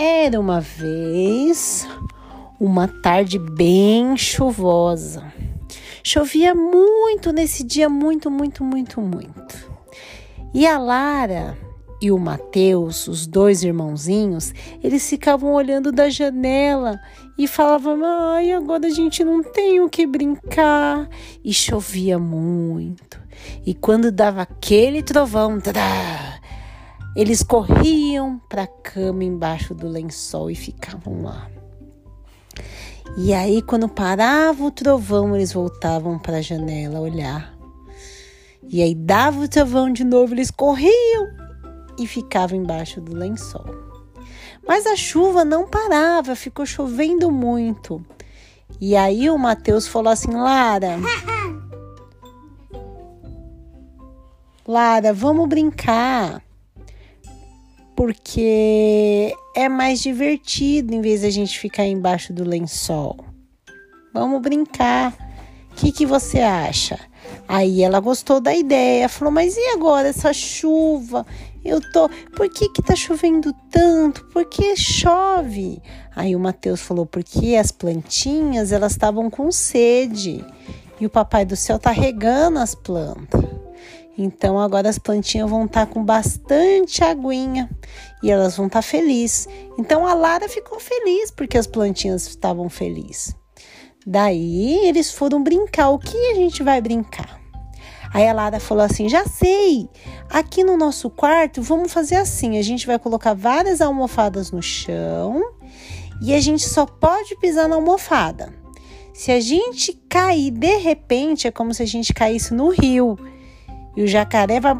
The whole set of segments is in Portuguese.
Era uma vez uma tarde bem chuvosa. Chovia muito nesse dia, muito, muito, muito, muito. E a Lara e o Mateus, os dois irmãozinhos, eles ficavam olhando da janela e falavam: Ai, agora a gente não tem o que brincar. E chovia muito. E quando dava aquele trovão, tadá, eles corriam para a cama embaixo do lençol e ficavam lá. E aí, quando parava o trovão, eles voltavam para a janela olhar. E aí dava o trovão de novo, eles corriam e ficavam embaixo do lençol. Mas a chuva não parava, ficou chovendo muito. E aí o Mateus falou assim: Lara, Lara, vamos brincar porque é mais divertido em vez da gente ficar embaixo do lençol. Vamos brincar. O que, que você acha? Aí ela gostou da ideia, falou: Mas e agora essa chuva? Eu tô. Por que que tá chovendo tanto? Por que chove? Aí o Mateus falou: Porque as plantinhas elas estavam com sede e o papai do céu tá regando as plantas. Então agora as plantinhas vão estar tá com bastante aguinha e elas vão estar tá felizes. Então a Lara ficou feliz porque as plantinhas estavam felizes. Daí eles foram brincar. O que a gente vai brincar? Aí a Lara falou assim: Já sei, aqui no nosso quarto vamos fazer assim: a gente vai colocar várias almofadas no chão e a gente só pode pisar na almofada. Se a gente cair de repente, é como se a gente caísse no rio e o jacaré vai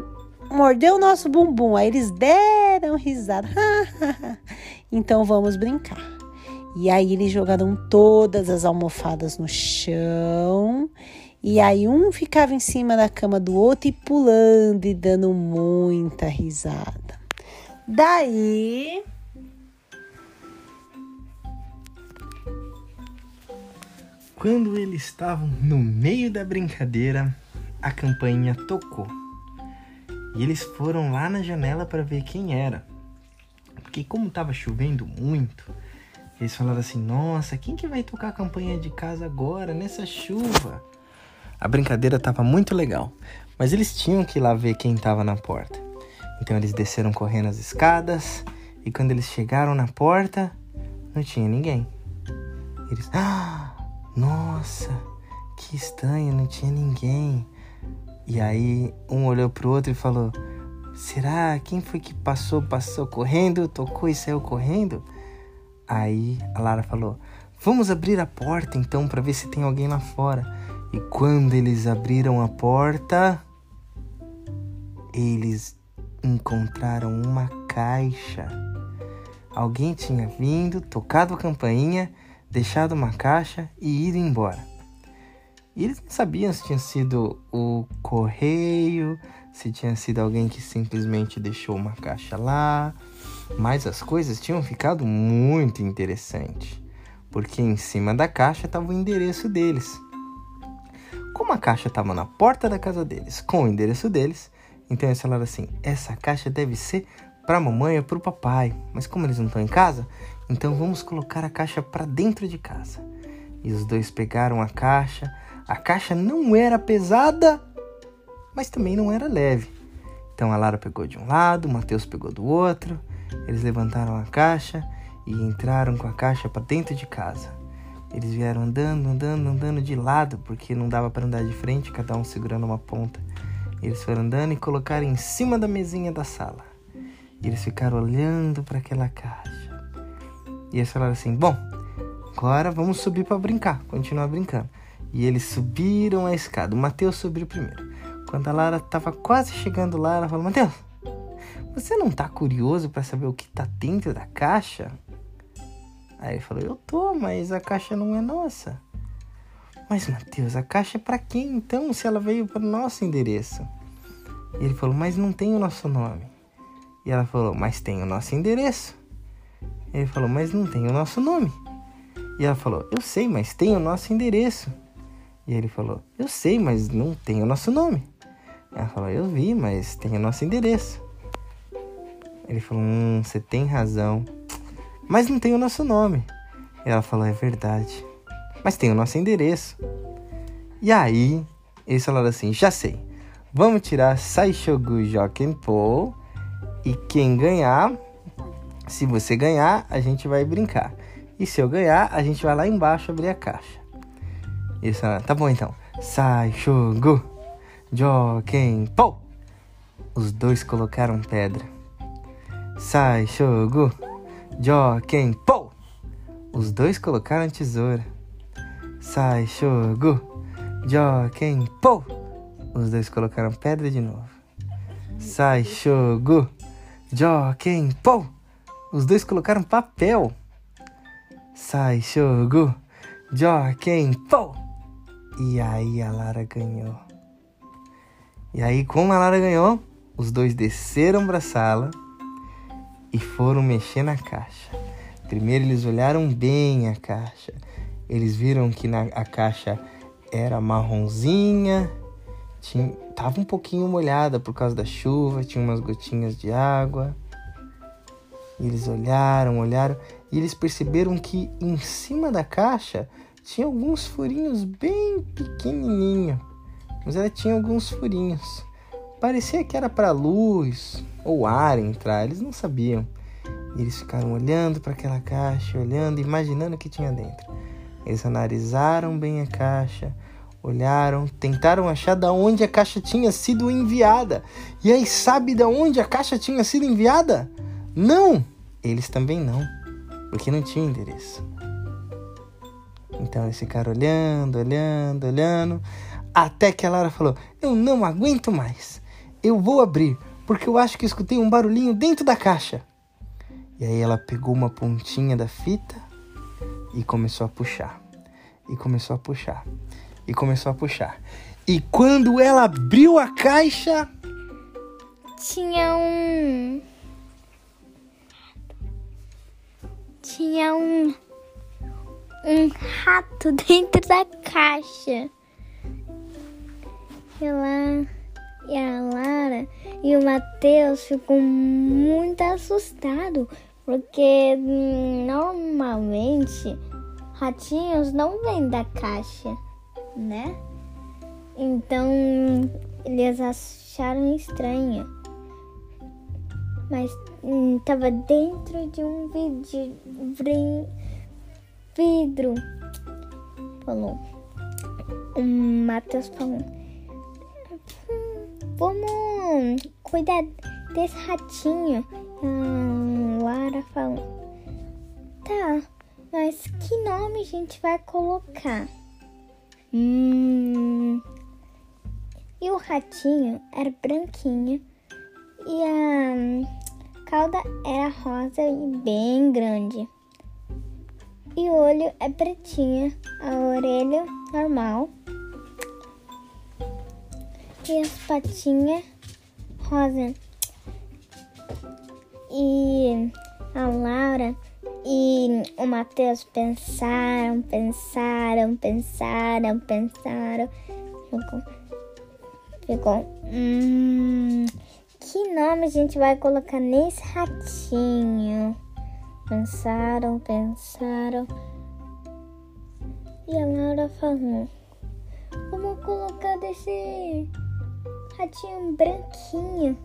morder o nosso bumbum. Aí eles deram risada. então vamos brincar. E aí eles jogaram todas as almofadas no chão. E aí um ficava em cima da cama do outro e pulando e dando muita risada. Daí. Quando eles estavam no meio da brincadeira, a campainha tocou. E eles foram lá na janela para ver quem era. Porque como estava chovendo muito, eles falaram assim: "Nossa, quem que vai tocar a campainha de casa agora nessa chuva?" A brincadeira estava muito legal, mas eles tinham que ir lá ver quem estava na porta. Então eles desceram correndo as escadas e quando eles chegaram na porta, não tinha ninguém. Eles: "Ah, nossa, que estranho, não tinha ninguém." E aí um olhou pro outro e falou: Será? Quem foi que passou, passou correndo, tocou e saiu correndo? Aí a Lara falou: Vamos abrir a porta então para ver se tem alguém lá fora. E quando eles abriram a porta, eles encontraram uma caixa. Alguém tinha vindo, tocado a campainha, deixado uma caixa e ido embora. E eles não sabiam se tinha sido o correio, se tinha sido alguém que simplesmente deixou uma caixa lá. Mas as coisas tinham ficado muito interessantes, porque em cima da caixa estava o endereço deles. Como a caixa estava na porta da casa deles, com o endereço deles, então eles falaram assim: essa caixa deve ser para a mamãe ou para o papai. Mas como eles não estão em casa, então vamos colocar a caixa para dentro de casa. E os dois pegaram a caixa, a caixa não era pesada, mas também não era leve. Então a Lara pegou de um lado, o Matheus pegou do outro. Eles levantaram a caixa e entraram com a caixa para dentro de casa. Eles vieram andando, andando, andando de lado, porque não dava para andar de frente, cada um segurando uma ponta. Eles foram andando e colocaram em cima da mesinha da sala. E eles ficaram olhando para aquela caixa. E eles falaram assim: Bom, agora vamos subir para brincar, continuar brincando. E eles subiram a escada. O Mateus subiu primeiro. Quando a Lara estava quase chegando lá, ela falou: Mateus, você não tá curioso para saber o que tá dentro da caixa? Aí ele falou: Eu tô, mas a caixa não é nossa. Mas Mateus, a caixa é para quem então, se ela veio para o nosso endereço? E ele falou: Mas não tem o nosso nome. E ela falou: Mas tem o nosso endereço. Ele falou: Mas não tem o nosso nome. E ela falou: Eu sei, mas tem o nosso endereço. E ele falou: Eu sei, mas não tem o nosso nome. Ela falou: Eu vi, mas tem o nosso endereço. Ele falou: Hum, você tem razão. mas não tem o nosso nome. Ela falou: É verdade, mas tem o nosso endereço. E aí, eles falaram assim: Já sei, vamos tirar Saishogu Jokenpo e quem ganhar, se você ganhar, a gente vai brincar. E se eu ganhar, a gente vai lá embaixo abrir a caixa. Eles falaram: Tá bom então. Saishogu Jokenpo. Os dois colocaram pedra. Saishogu Jokenpo. Os dois colocaram tesoura. Saishogu Jokenpo. Os dois colocaram pedra de novo. Saishogu Jokenpo. Os dois colocaram papel. Saishogu Jokenpo. E aí a Lara ganhou. E aí, como a Lara ganhou, os dois desceram para a sala e foram mexer na caixa. Primeiro eles olharam bem a caixa. Eles viram que na, a caixa era marronzinha, tinha, tava um pouquinho molhada por causa da chuva, tinha umas gotinhas de água. E eles olharam, olharam e eles perceberam que em cima da caixa tinha alguns furinhos bem pequenininho, mas ela tinha alguns furinhos. Parecia que era para luz ou ar entrar, eles não sabiam. E eles ficaram olhando para aquela caixa, olhando, imaginando o que tinha dentro. Eles analisaram bem a caixa, olharam, tentaram achar da onde a caixa tinha sido enviada. E aí, sabe da onde a caixa tinha sido enviada? Não! Eles também não, porque não tinha endereço. Então eles ficaram olhando, olhando, olhando, até que a Lara falou: Eu não aguento mais. Eu vou abrir, porque eu acho que escutei um barulhinho dentro da caixa. E aí ela pegou uma pontinha da fita e começou a puxar. E começou a puxar. E começou a puxar. E quando ela abriu a caixa. Tinha um. Tinha um. Um rato dentro da caixa. Ela e a Lara e o Matheus ficam muito assustados, porque normalmente ratinhos não vêm da caixa, né? Então eles acharam estranho. Mas estava hum, dentro de um vidro. Vidro. Falou. O Matheus falou vamos cuidar desse ratinho. A Lara falou: Tá, mas que nome a gente vai colocar? Hum. E o ratinho era branquinho e a cauda era rosa e bem grande. E o olho é pretinho, a orelha normal e as patinhas rosa. E a Laura e o Matheus pensaram, pensaram, pensaram, pensaram. Ficou, ficou hum, que nome a gente vai colocar nesse ratinho? Pensaram, pensaram. E a Laura falou: Vamos colocar desse ratinho branquinho.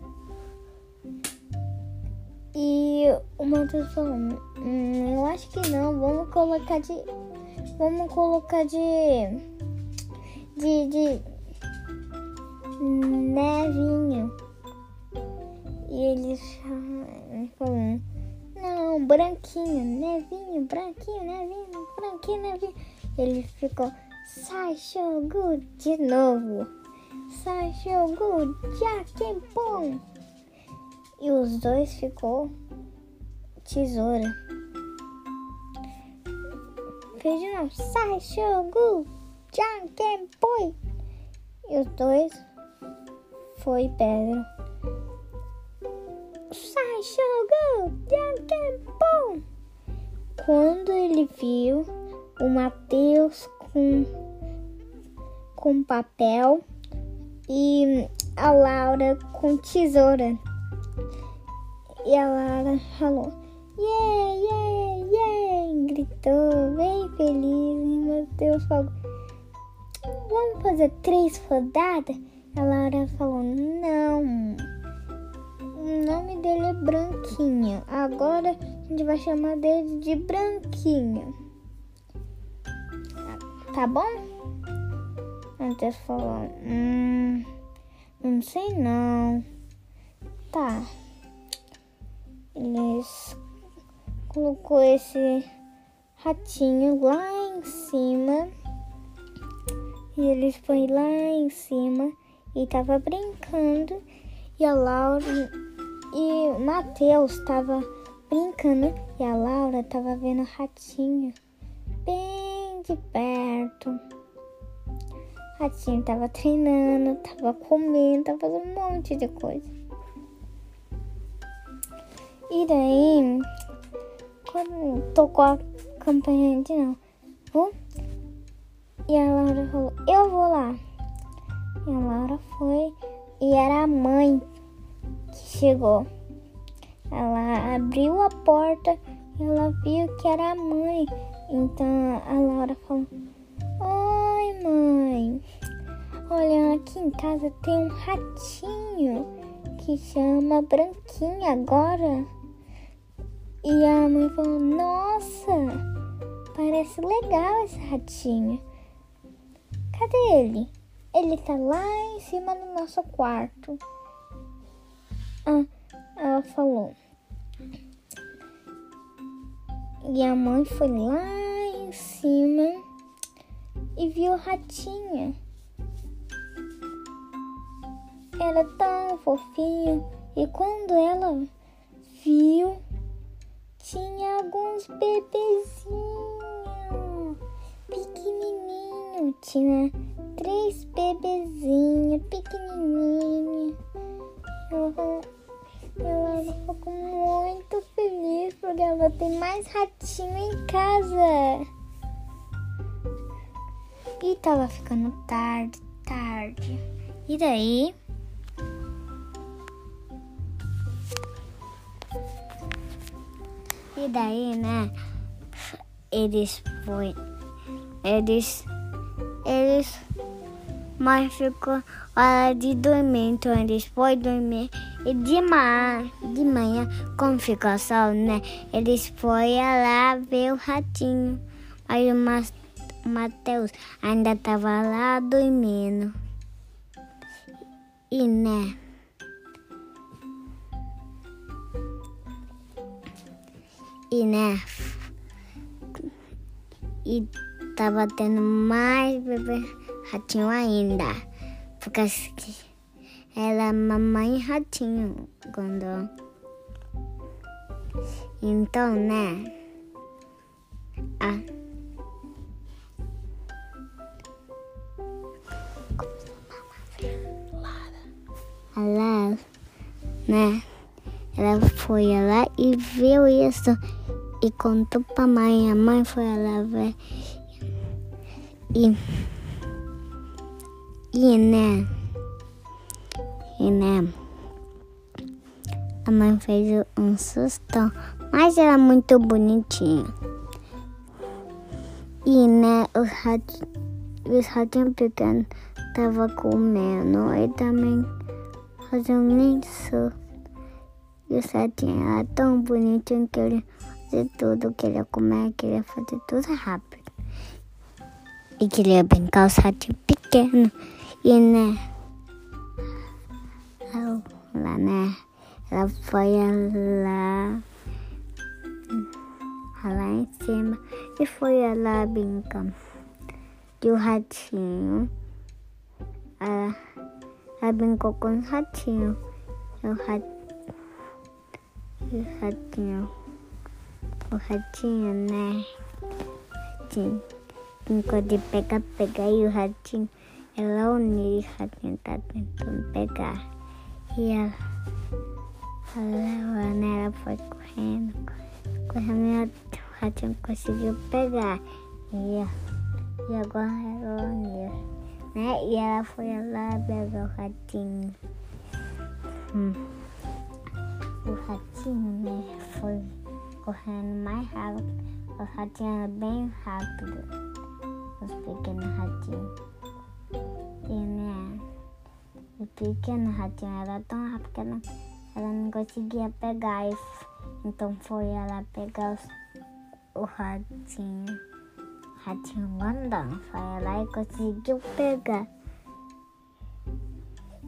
E o Matheus falou, hum, eu acho que não, vamos colocar de. Vamos colocar de. De. de nevinho. E eles falaram, não, branquinho, nevinho, branquinho, nevinho, branquinho, nevinho. Ele ficou, sai, Shogu, de novo. Sajogu Jaquempom. E os dois ficou tesoura. Fez de novo. Sajogu Jaquempom. E os dois foi pedra. Sajogu Jaquempom. Quando ele viu o Mateus com com papel e a Laura com tesoura. E a Laura falou: Yeah, yeah, gritou bem feliz e o fogo. Vamos fazer três rodadas? A Laura falou, não. O nome dele é Branquinho. Agora a gente vai chamar dele de Branquinho. Tá bom? Antes falou, hum, não sei não. Tá. Eles colocou esse ratinho lá em cima. E eles foi lá em cima e tava brincando. E a Laura e o Matheus estava brincando e a Laura estava vendo o ratinho bem de perto. O ratinho estava treinando, estava comendo, estava fazendo um monte de coisa. E daí, quando tocou a campanha de novo, e a Laura falou, eu vou lá. E a Laura foi e era a mãe que chegou. Ela abriu a porta e ela viu que era a mãe. Então a Laura falou: Oi, mãe. Olha, aqui em casa tem um ratinho que chama Branquinha agora. E a mãe falou: Nossa, parece legal esse ratinho. Cadê ele? Ele tá lá em cima do nosso quarto. Ah, ela falou. E a mãe foi lá em cima e viu o ratinho. Era tão fofinho. E quando ela viu, tinha alguns bebezinhos pequenininhos. Tinha três bebezinhos pequenininhos. Ela, ela ficou muito feliz porque ela tem mais ratinho em casa. E tava ficando tarde, tarde. E daí? E daí, né? Eles foi. Eles. Eles. Mas ficou hora de dormir, então eles foram dormir. E de manhã, de manhã, como ficou sol, né? Eles foram lá ver o ratinho. Aí o Matheus ainda tava lá dormindo. E né? E né? E tava tendo mais bebê ratinho ainda. Porque ela é mamãe ratinho quando. Então, né? A, a Lara, né? Ela foi lá e viu isso e contou pra mãe. A mãe foi lá ver. E, e né? E né? A mãe fez um sustão, mas era muito bonitinho. E né, os ratinhos, os ratinhos pequenos tava comendo e também fazendo isso. E o ratinho era tão bonitinho que ele fazia tudo, queria comer, queria fazer tudo rápido. E queria brincar os ratinhos pequenos. E né, lá, né? Ela foi lá, lá em cima e foi lá brincar. E o ratinho, ela, ela brincou com o ratinho. E o ratinho, o ratinho, o ratinho, né? Ratinho, brincou de pegar-pegar e o ratinho, ela o ratinho tá tentando pegar. E ela, ela, né, ela foi correndo, correndo, e o ratinho conseguiu pegar. E, e agora ela uniu, né? E ela foi lá pegar o ratinho. Hum. O ratinho, né, foi correndo mais rápido Os ratinhos eram bem rápidos. Os pequenos ratinhos. E né? O pequeno ratinho era tão rápido que ela, ela não conseguia pegar. E, então foi ela pegar os, o ratinho. Ratinho grandão. Foi lá e conseguiu pegar.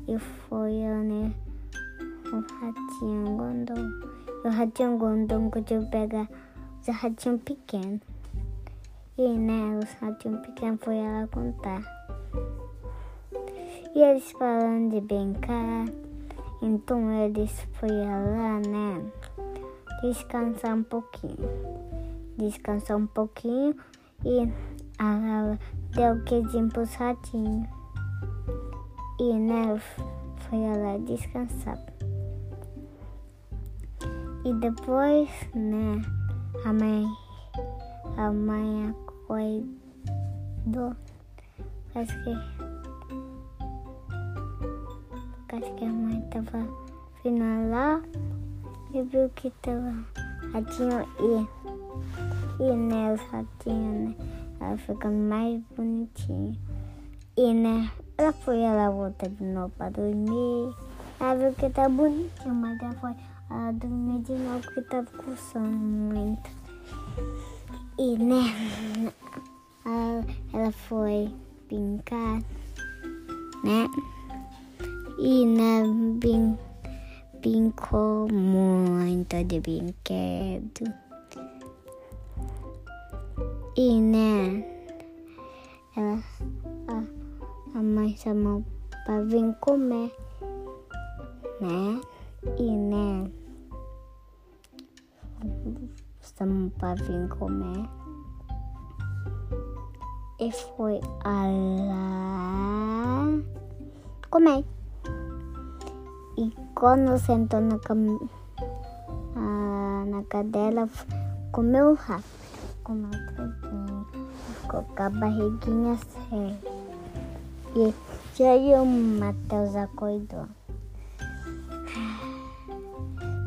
E foi né? O ratinho grandão. E o ratinho grandão conseguiu pegar os ratinhos pequenos. E né, os ratinhos pequenos foi ela contar. E eles falando de brincar. Então eles foram lá, né? Descansar um pouquinho. Descansar um pouquinho e ela deu o queijinho pros ratinhos. E né, foi lá descansar. E depois, né, a mãe, a mãe acordou. Acho que acho que a mãe tava vindo lá e viu que tava ratinho e, e né, os ratinhos, né? Ela ficando mais bonitinha. E né, ela foi, ela voltou de novo pra dormir. Ela viu que tá bonitinho, mas ela foi, ela dormiu de novo porque tava coçando muito. E né, ela, ela foi brincar, né? E né, brin, brincou muito de brinquedo. E né, ela, a, a mãe chamou pra vir comer, né? E né, chamou pra vir comer. E foi a lá comer. E quando sentou na, cam... ah, na cadeira, comeu rápido. Comeu tudinho. Ficou com a barriguinha séria. E aí o Matheus acordou.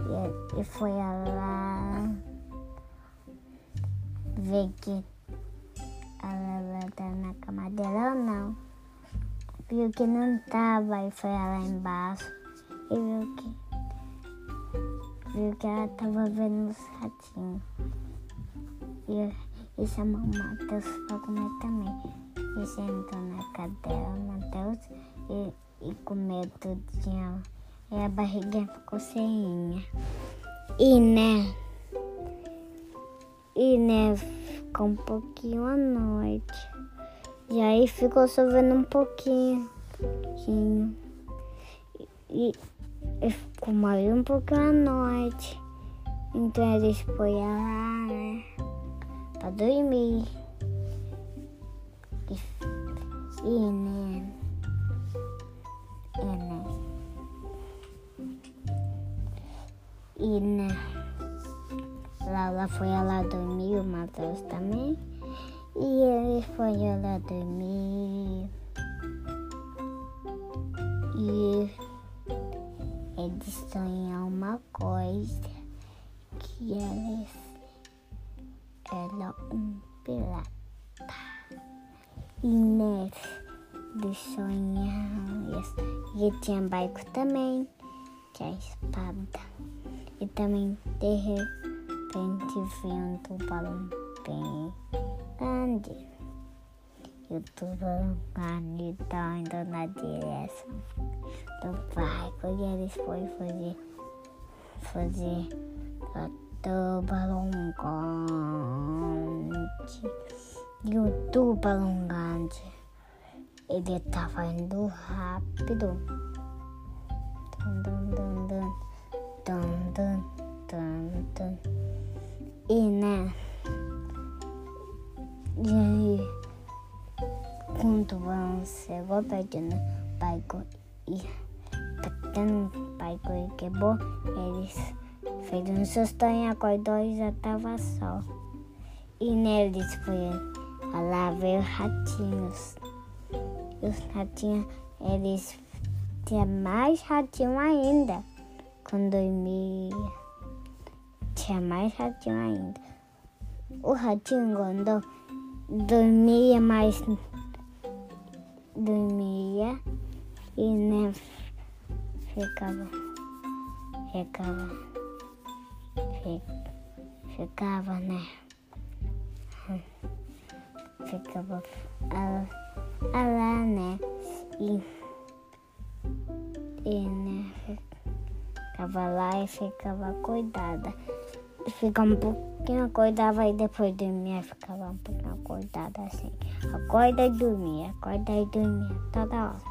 E, e foi lá ver que ela tá na cama dela ou não. Viu que não tava e foi lá embaixo e viu que viu que ela tava vendo os ratinhos. E, e chamou o Matheus pra comer também. E sentou na cadeira, Matheus, e, e comeu tudinho. E a barriguinha ficou cheinha. E né? E né? Ficou um pouquinho à noite. E aí ficou chovendo um pouquinho. pouquinho. E, e ficou mais um pouquinho à noite. Então eles foram lá, né? Pra dormir. E, e né? E né? E né? Lala foi lá dormir, o Matheus também. E ele foi lá dormir. E eles sonham uma coisa que eles eram um pirata. E eles sonham isso. E tinha barco também, que é espada. E também de repente veio um tubarão bem grande. E o tubarão grande tá indo na direção do barco e eles foram fazer, fazer o tubarão grande. E o tubarão grande, ele tava indo rápido. Dun, dun, dun, dun, dun, dun, dun, dun. E né? E quando o tubarão chegou perto no barco e batendo no barco e quebrou, eles fez um susto e acordou e já tava sol. E neles foi lá ver ratinhos. E os ratinhos, eles tinham mais ratinho ainda. Quando dormia, tinha mais ratinho ainda. o ratinho andou, dormia mais. Dormia e né, ficava. Ficava. fi- Ficava, né? Ficava lá, né? E. E, né? Ficava lá e ficava acordada. Ficava um pouquinho acordada e depois dormia, ficava um pouquinho acordada assim. Acorda e dormia, acorda e dormia, toda hora.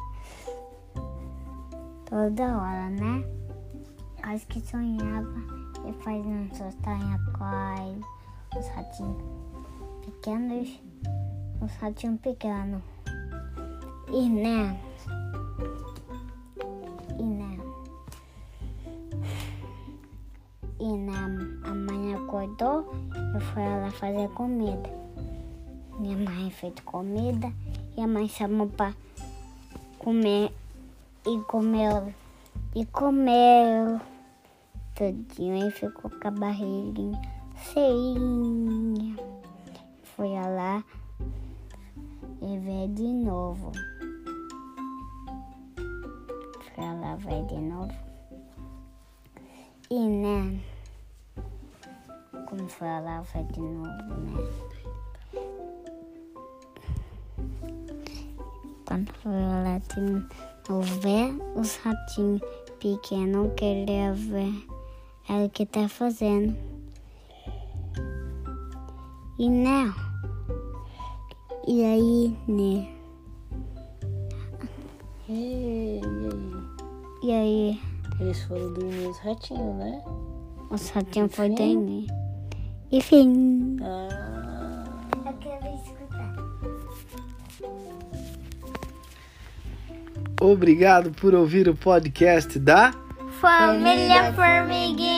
Toda hora, né? Quase que sonhava e fazia um sonho acorda. Os ratinhos pequenos, os ratinhos pequenos. E né? E né? E na a mãe acordou e foi lá fazer comida. Minha mãe fez comida e a mãe chamou para comer e comeu e comeu tudinho e ficou com a barriguinha cheinha. Foi lá e veio de novo. Foi lá, veio de novo. E né? Lá, vai de novo, né? Quando foi lá de novo os ratinhos pequenos, queria ver ela o que tá fazendo. E né? E aí, né? E, e aí? E aí, Eles foram dormir os ratinhos, né? os ratinhos foram dormir. E fim. Ah, Eu quero escutar. Obrigado por ouvir o podcast da Família Formiguinha.